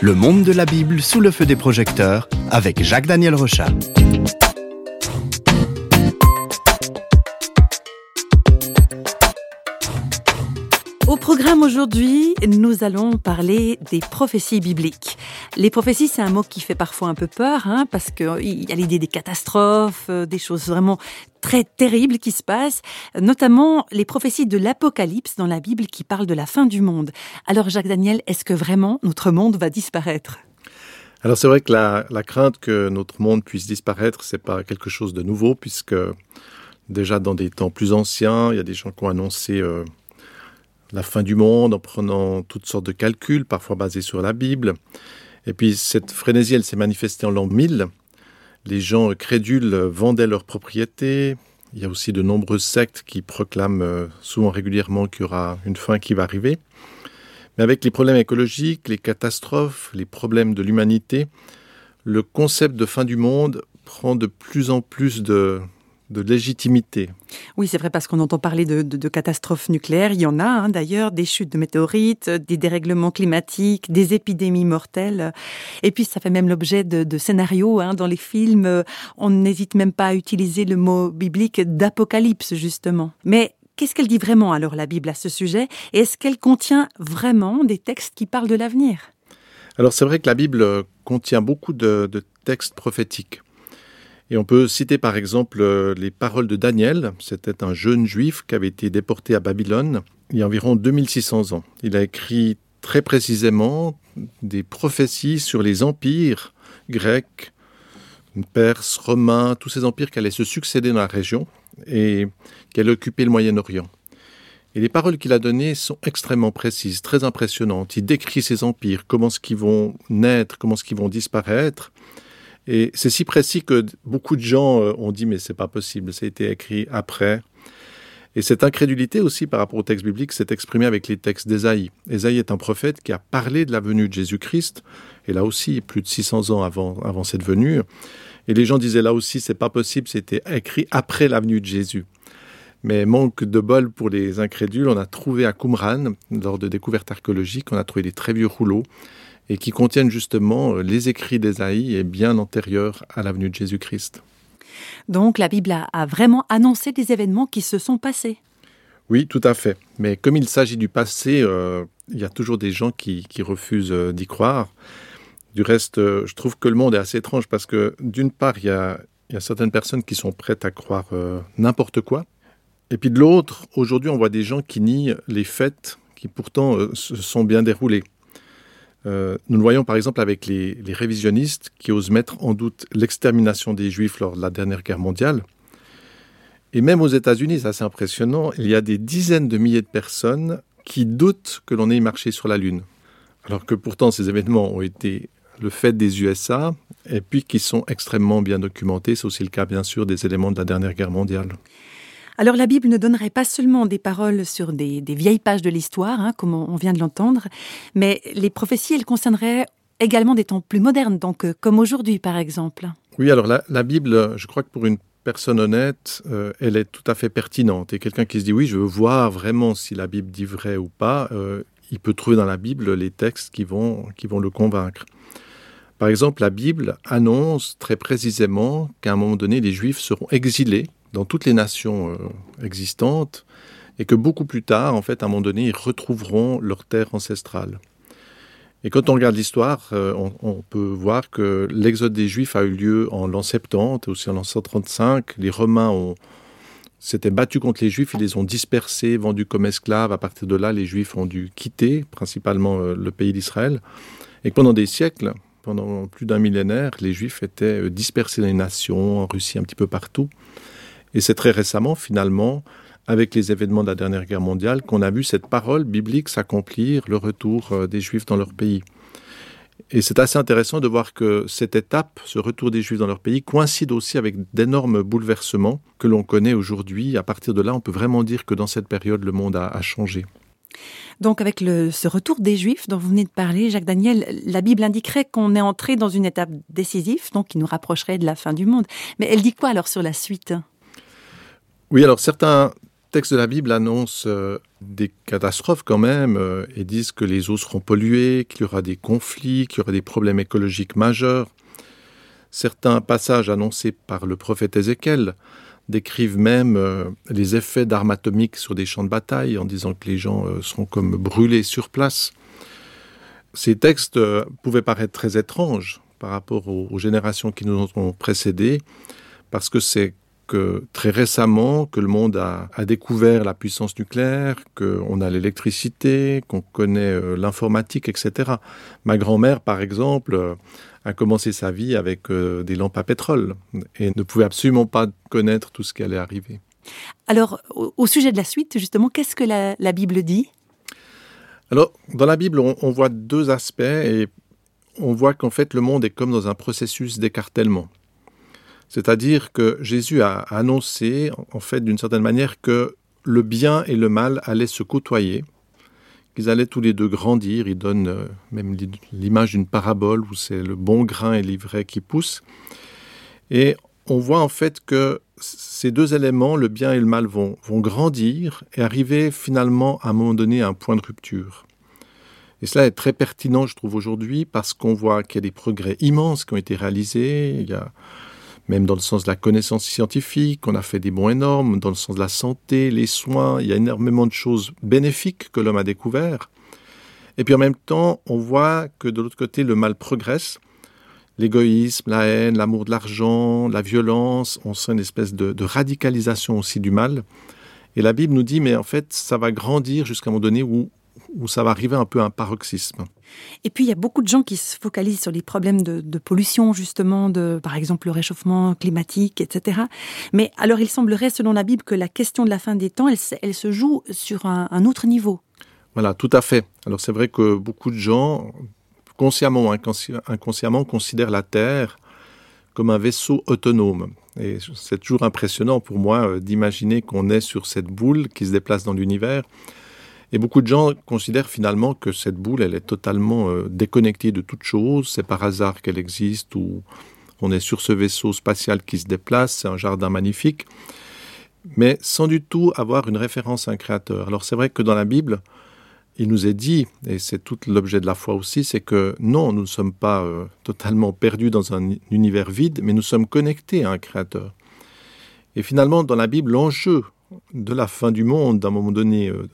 Le monde de la Bible sous le feu des projecteurs avec Jacques-Daniel Rochat. Au programme aujourd'hui, nous allons parler des prophéties bibliques. Les prophéties, c'est un mot qui fait parfois un peu peur, hein, parce qu'il y a l'idée des catastrophes, euh, des choses vraiment très terribles qui se passent, notamment les prophéties de l'Apocalypse dans la Bible qui parlent de la fin du monde. Alors Jacques Daniel, est-ce que vraiment notre monde va disparaître? Alors c'est vrai que la, la, crainte que notre monde puisse disparaître, c'est pas quelque chose de nouveau, puisque déjà dans des temps plus anciens, il y a des gens qui ont annoncé euh, la fin du monde en prenant toutes sortes de calculs, parfois basés sur la Bible. Et puis cette frénésie, elle s'est manifestée en l'an 1000. Les gens crédules vendaient leurs propriétés. Il y a aussi de nombreuses sectes qui proclament euh, souvent régulièrement qu'il y aura une fin qui va arriver. Mais avec les problèmes écologiques, les catastrophes, les problèmes de l'humanité, le concept de fin du monde prend de plus en plus de, de légitimité. Oui, c'est vrai parce qu'on entend parler de, de, de, catastrophes nucléaires. Il y en a hein, d'ailleurs, des chutes de météorites, des dérèglements climatiques, des épidémies mortelles. Et puis ça fait même l'objet de, de, scénarios hein, dans les films. On n'hésite même pas à utiliser le mot biblique d'apocalypse justement. Mais qu'est-ce qu'elle dit vraiment alors la Bible à ce sujet? Et est-ce qu'elle contient vraiment des textes qui parlent de l'avenir? Alors c'est vrai que la Bible contient beaucoup de, de textes prophétiques. Et on peut citer par exemple euh, les paroles de Daniel. C'était un jeune juif qui avait été déporté à Babylone il y a environ 2600 ans. Il a écrit très précisément des prophéties sur les empires grecs, perses, romains, tous ces empires qui allaient se succéder dans la région et qui allaient occuper le Moyen-Orient. Et les paroles qu'il a données sont extrêmement précises, très impressionnantes. Il décrit ces empires, comment ce qu'ils vont naître, comment ce qu'ils vont disparaître. Et c'est si précis que beaucoup de gens euh, ont dit mais c'est pas possible, ça a été écrit après. Et cette incrédulité aussi par rapport au texte biblique s'est exprimée avec les textes d'Ésaïe. Ésaïe est un prophète qui a parlé de la venue de Jésus-Christ, et là aussi plus de 600 ans avant, cette venue. Et les gens disaient là aussi c'est pas possible, c'était écrit après la venue de Jésus. Mais manque de bol pour les incrédules, on a trouvé à Qumran, lors de découvertes archéologiques, on a trouvé des très vieux rouleaux et qui contiennent justement euh, les écrits d'Ésaïe et bien antérieurs à la venue de Jésus-Christ. Donc la Bible a vraiment annoncé des événements qui se sont passés. Oui, tout à fait. Mais comme il s'agit du passé, euh, il y a toujours des gens qui, qui refusent euh, d'y croire. Du reste, je trouve que le monde est assez étrange parce que d'une part, il y, a, il y a certaines personnes qui sont prêtes à croire euh, n'importe quoi. Et puis de l'autre, aujourd'hui, on voit des gens qui nient les faits qui pourtant euh, se sont bien déroulés. Euh, nous le voyons par exemple avec les, les révisionnistes qui osent mettre en doute l'extermination des Juifs lors de la dernière guerre mondiale. Et même aux États-Unis, c'est assez impressionnant, il y a des dizaines de milliers de personnes qui doutent que l'on ait marché sur la Lune. Alors que pourtant ces événements ont été le fait des USA et puis qui sont extrêmement bien documentés. C'est aussi le cas bien sûr des éléments de la dernière guerre mondiale. Alors la Bible ne donnerait pas seulement des paroles sur des, vieilles pages de l'histoire, hein, comme on vient de l'entendre, mais les prophéties, elles concerneraient également des temps plus modernes, donc euh, comme aujourd'hui par exemple. Oui, alors la, la Bible, je crois que pour une personne honnête, euh, elle est tout à fait pertinente. Et quelqu'un qui se dit oui, je veux voir vraiment si la Bible dit vrai ou pas, euh, il peut trouver dans la Bible les textes qui vont, qui vont le convaincre. Par exemple, la Bible annonce très précisément qu'à un moment donné, les Juifs seront exilés dans toutes les nations euh, existantes et que beaucoup plus tard, en fait, à un moment donné, ils retrouveront leur terre ancestrale. Et quand on regarde l'histoire, euh, on, peut voir que l'exode des Juifs a eu lieu en l'an 70, aussi en l'an 135. Les Romains s'étaient battus contre les Juifs, ils les ont dispersés, vendus comme esclaves. À partir de là, les Juifs ont dû quitter principalement euh, le pays d'Israël. Et pendant des siècles, pendant plus d'un millénaire, les Juifs étaient dispersés dans les nations, en Russie, un petit peu partout. Et c'est très récemment, finalement, avec les événements de la dernière guerre mondiale, qu'on a vu cette parole biblique s'accomplir, le retour euh, des Juifs dans leur pays. Et c'est assez intéressant de voir que cette étape, ce retour des Juifs dans leur pays, coïncide aussi avec d'énormes bouleversements que l'on connaît aujourd'hui. À partir de là, on peut vraiment dire que dans cette période, le monde a, changé. Donc avec ce retour des Juifs dont vous venez de parler, Jacques Daniel, la Bible indiquerait qu'on est entré dans une étape décisive, donc qui nous rapprocherait de la fin du monde. Mais elle dit quoi alors sur la suite? Oui, alors certains textes de la Bible annoncent euh, des catastrophes quand même euh, et disent que les eaux seront polluées, qu'il y aura des conflits, qu'il y aura des problèmes écologiques majeurs. Certains passages annoncés par le prophète Ézéchiel décrivent même euh, les effets d'armes atomiques sur des champs de bataille en disant que les gens seront comme brûlés sur place. Ces textes pouvaient paraître très étranges par rapport aux, générations qui nous ont précédés, parce que c'est que très récemment que le monde a, découvert la puissance nucléaire, qu'on a l'électricité, qu'on connaît euh, l'informatique, etc. Ma grand-mère, par exemple, euh, a commencé sa vie avec euh, des lampes à pétrole et ne pouvait absolument pas connaître tout ce qui allait arriver. Alors, au, sujet de la suite, justement, qu'est-ce que la, Bible dit? Alors, dans la Bible, on, on voit deux aspects et on voit qu'en fait, le monde est comme dans un processus d'écartèlement. C'est-à-dire que Jésus a annoncé, en fait, d'une certaine manière, que le bien et le mal allaient se côtoyer, qu'ils allaient tous les deux grandir. Il donne euh, même l'image d'une parabole où c'est le bon grain et l'ivraie qui poussent. Et on voit en fait que ces deux éléments, le bien et le mal, vont, vont grandir et arriver finalement à un moment donné à un point de rupture. Et cela est très pertinent, je trouve, aujourd'hui, parce qu'on voit qu'il y a des progrès immenses qui ont été réalisés. Même dans le sens de la connaissance scientifique, on a fait des bons énormes, dans le sens de la santé, les soins, il y a énormément de choses bénéfiques que l'homme a découvert. Et puis en même temps, on voit que de l'autre côté, le mal progresse. L'égoïsme, la haine, l'amour de l'argent, la violence, on sent une espèce de, de radicalisation aussi du mal. Et la Bible nous dit, mais en fait, ça va grandir jusqu'à un moment donné où où ça va arriver un peu à un paroxysme. Et puis il y a beaucoup de gens qui se focalisent sur les problèmes de, pollution, justement, de par exemple le réchauffement climatique, etc. Mais alors il semblerait, selon la Bible, que la question de la fin des temps, elle, se joue sur un, autre niveau. Voilà, tout à fait. Alors c'est vrai que beaucoup de gens, consciemment ou inconsciemment, considèrent la Terre comme un vaisseau autonome. Et c'est toujours impressionnant pour moi euh, d'imaginer qu'on est sur cette boule qui se déplace dans l'univers et beaucoup de gens considèrent finalement que cette boule, elle est totalement euh, déconnectée de toute chose. C'est par hasard qu'elle existe ou on est sur ce vaisseau spatial qui se déplace. C'est un jardin magnifique. Mais sans du tout avoir une référence à un créateur. Alors c'est vrai que dans la Bible, il nous est dit, et c'est tout l'objet de la foi aussi, c'est que non, nous ne sommes pas euh, totalement perdus dans un univers vide, mais nous sommes connectés à un créateur. Et finalement, dans la Bible, l'enjeu de la fin du monde, d'un moment donné, euh,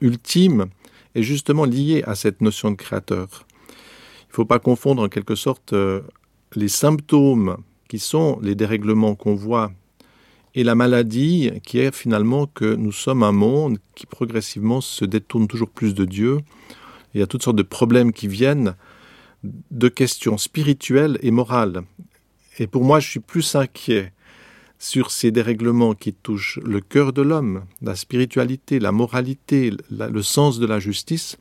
ultime est justement lié à cette notion de créateur. Il ne faut pas confondre en quelque sorte euh, les symptômes qui sont les dérèglements qu'on voit et la maladie qui est finalement que nous sommes un monde qui progressivement se détourne toujours plus de Dieu. Il y a toutes sortes de problèmes qui viennent de questions spirituelles et morales. Et pour moi, je suis plus inquiet sur ces dérèglements qui touchent le cœur de l'homme, la spiritualité, la moralité, le sens de la justice,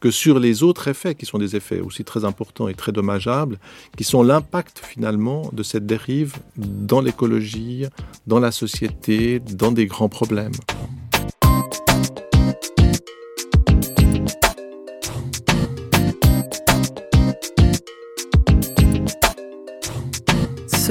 que sur les autres effets, qui sont des effets aussi très importants et très dommageables, qui sont l'impact finalement de cette dérive dans l'écologie, dans la société, dans des grands problèmes.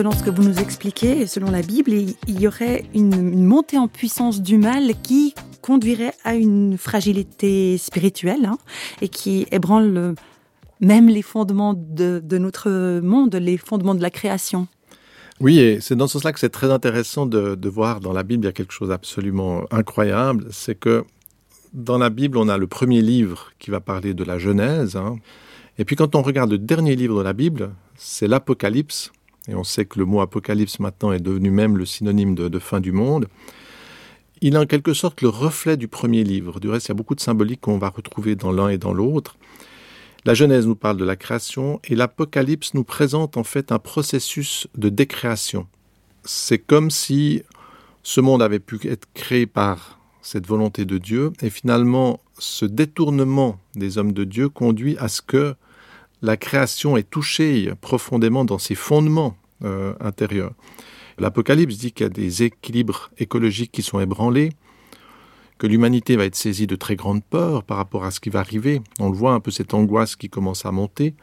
Selon ce que vous nous expliquez, selon la Bible, il y aurait une, montée en puissance du mal qui conduirait à une fragilité spirituelle hein, et qui ébranle même les fondements de, notre monde, les fondements de la création. Oui, et c'est dans ce sens-là que c'est très intéressant de, voir dans la Bible, il y a quelque chose d'absolument incroyable, c'est que dans la Bible, on a le premier livre qui va parler de la Genèse, hein. et puis quand on regarde le dernier livre de la Bible, c'est l'Apocalypse, et on sait que le mot apocalypse maintenant est devenu même le synonyme de, fin du monde, il est en quelque sorte le reflet du premier livre. Du reste, il y a beaucoup de symboliques qu'on va retrouver dans l'un et dans l'autre. La Genèse nous parle de la création et l'Apocalypse nous présente en fait un processus de décréation. C'est comme si ce monde avait pu être créé par cette volonté de Dieu et finalement ce détournement des hommes de Dieu conduit à ce que la création est touchée profondément dans ses fondements euh, intérieurs. L'Apocalypse dit qu'il y a des équilibres écologiques qui sont ébranlés, que l'humanité va être saisie de très grandes peurs par rapport à ce qui va arriver. On le voit un peu cette angoisse qui commence à monter.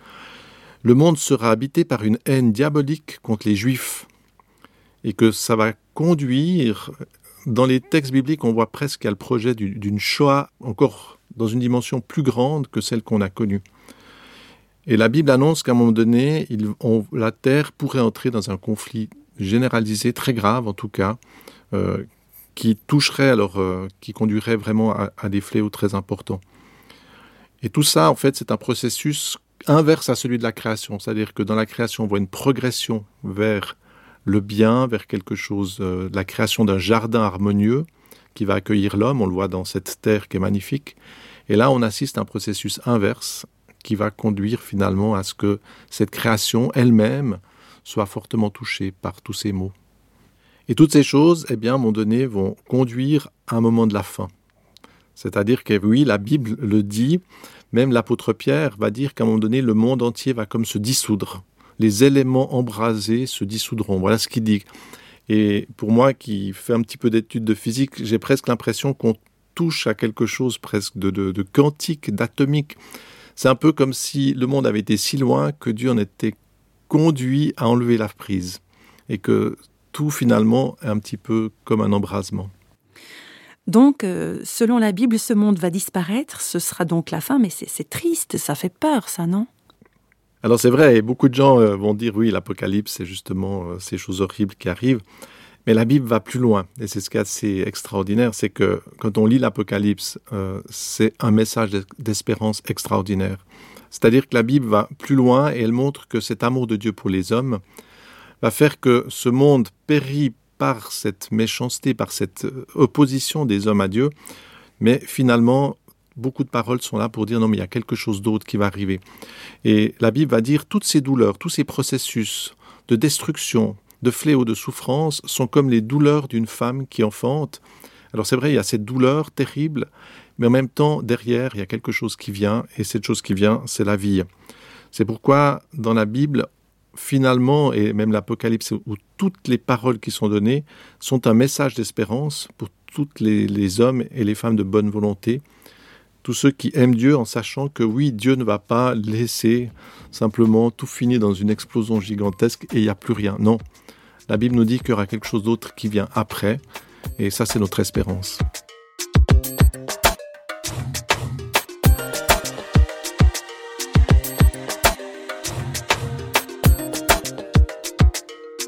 Le monde sera habité par une haine diabolique contre les juifs et que ça va conduire dans les textes bibliques, on voit presque a le projet d'une Shoah encore dans une dimension plus grande que celle qu'on a connue. Et la Bible annonce qu'à un moment donné, la Terre pourrait entrer dans un conflit généralisé, très grave en tout cas, euh, qui toucherait alors, euh, qui conduirait vraiment à, des fléaux très importants. Et tout ça, en fait, c'est un processus inverse à celui de la création. C'est-à-dire que dans la création, on voit une progression vers le bien, vers quelque chose, euh, la création d'un jardin harmonieux qui va accueillir l'homme. On le voit dans cette terre qui est magnifique. Et là, on assiste à un processus inverse qui va conduire finalement à ce que cette création elle-même soit fortement touchée par tous ces mots. Et toutes ces choses, eh bien, à un moment donné, vont conduire à un moment de la fin. C'est-à-dire que oui, la Bible le dit, même l'apôtre Pierre va dire qu'à un moment donné, le monde entier va comme se dissoudre. Les éléments embrasés se dissoudront. Voilà ce qu'il dit. Et pour moi, qui fais un petit peu d'études de physique, j'ai presque l'impression qu'on touche à quelque chose presque de, de quantique, d'atomique. C'est un peu comme si le monde avait été si loin que Dieu en était conduit à enlever la prise et que tout finalement est un petit peu comme un embrasement. Donc, euh, selon la Bible, ce monde va disparaître, ce sera donc la fin, mais c'est triste, ça fait peur, ça, non? Alors c'est vrai, et beaucoup de gens euh, vont dire oui, l'Apocalypse, c'est justement euh, ces choses horribles qui arrivent. Mais la Bible va plus loin, et c'est ce qui est assez extraordinaire, c'est que quand on lit l'Apocalypse, euh, c'est un message d'espérance extraordinaire. C'est-à-dire que la Bible va plus loin et elle montre que cet amour de Dieu pour les hommes va faire que ce monde périt par cette méchanceté, par cette euh, opposition des hommes à Dieu, mais finalement, beaucoup de paroles sont là pour dire non, mais il y a quelque chose d'autre qui va arriver. Et la Bible va dire toutes ces douleurs, tous ces processus de destruction, de fléaux, de souffrance, sont comme les douleurs d'une femme qui enfante. Alors c'est vrai, il y a cette douleur terrible, mais en même temps, derrière, il y a quelque chose qui vient, et cette chose qui vient, c'est la vie. C'est pourquoi, dans la Bible, finalement, et même l'Apocalypse, où toutes les paroles qui sont données sont un message d'espérance pour tous les, les, hommes et les femmes de bonne volonté, tous ceux qui aiment Dieu en sachant que oui, Dieu ne va pas laisser simplement tout finir dans une explosion gigantesque et il n'y a plus rien. Non, la Bible nous dit qu'il y aura quelque chose d'autre qui vient après, et ça c'est notre espérance.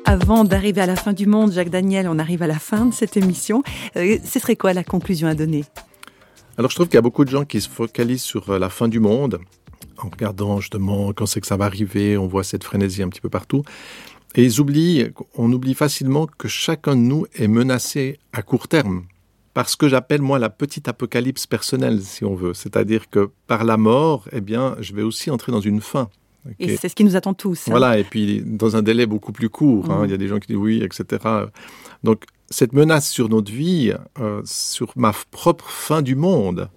Avant d'arriver à la fin du monde, Jacques Daniel, on arrive à la fin de cette émission. Euh, ce serait quoi la conclusion à donner? Alors je trouve qu'il y a beaucoup de gens qui se focalisent sur euh, la fin du monde, en regardant justement quand c'est que ça va arriver, on voit cette frénésie un petit peu partout. Et ils oublient, on oublie facilement que chacun de nous est menacé à court terme par ce que j'appelle moi la petite apocalypse personnelle, si on veut. C'est-à-dire que par la mort, eh bien, je vais aussi entrer dans une fin. Et c'est ce qui nous attend tous. Hein. Voilà, et puis dans un délai beaucoup plus court. Hein. Mmh. Il y a des gens qui disent oui, etc. Donc cette menace sur notre vie, euh, sur ma propre fin du monde,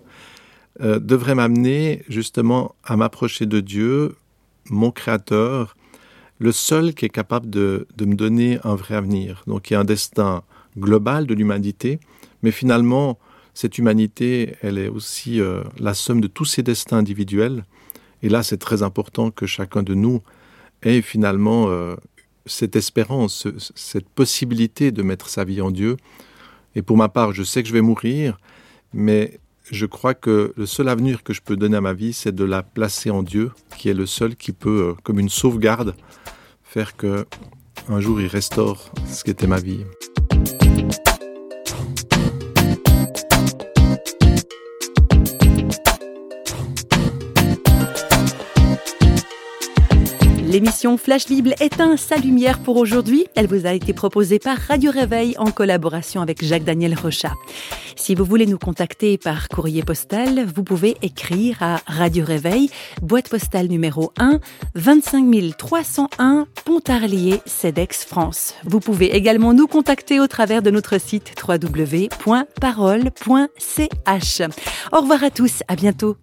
euh, devrait m'amener justement à m'approcher de Dieu, mon Créateur, le seul qui est capable de, me donner un vrai avenir. Donc il y a un destin global de l'humanité, mais finalement, cette humanité, elle est aussi euh, la somme de tous ses destins individuels. Et là, c'est très important que chacun de nous ait finalement euh, cette espérance, cette possibilité de mettre sa vie en Dieu. Et pour ma part, je sais que je vais mourir, mais je crois que le seul avenir que je peux donner à ma vie, c'est de la placer en Dieu, qui est le seul qui peut, euh, comme une sauvegarde, faire que un jour il restaure ce qui était ma vie. L'émission Flash Bible éteint sa lumière pour aujourd'hui. Elle vous a été proposée par Radio Réveil en collaboration avec Jacques-Daniel Rochat. Si vous voulez nous contacter par courrier postal, vous pouvez écrire à Radio Réveil, boîte postale numéro 1, 25 301, Pontarlier, CEDEX, France. Vous pouvez également nous contacter au travers de notre site www.parole.ch. Au revoir à tous, à bientôt.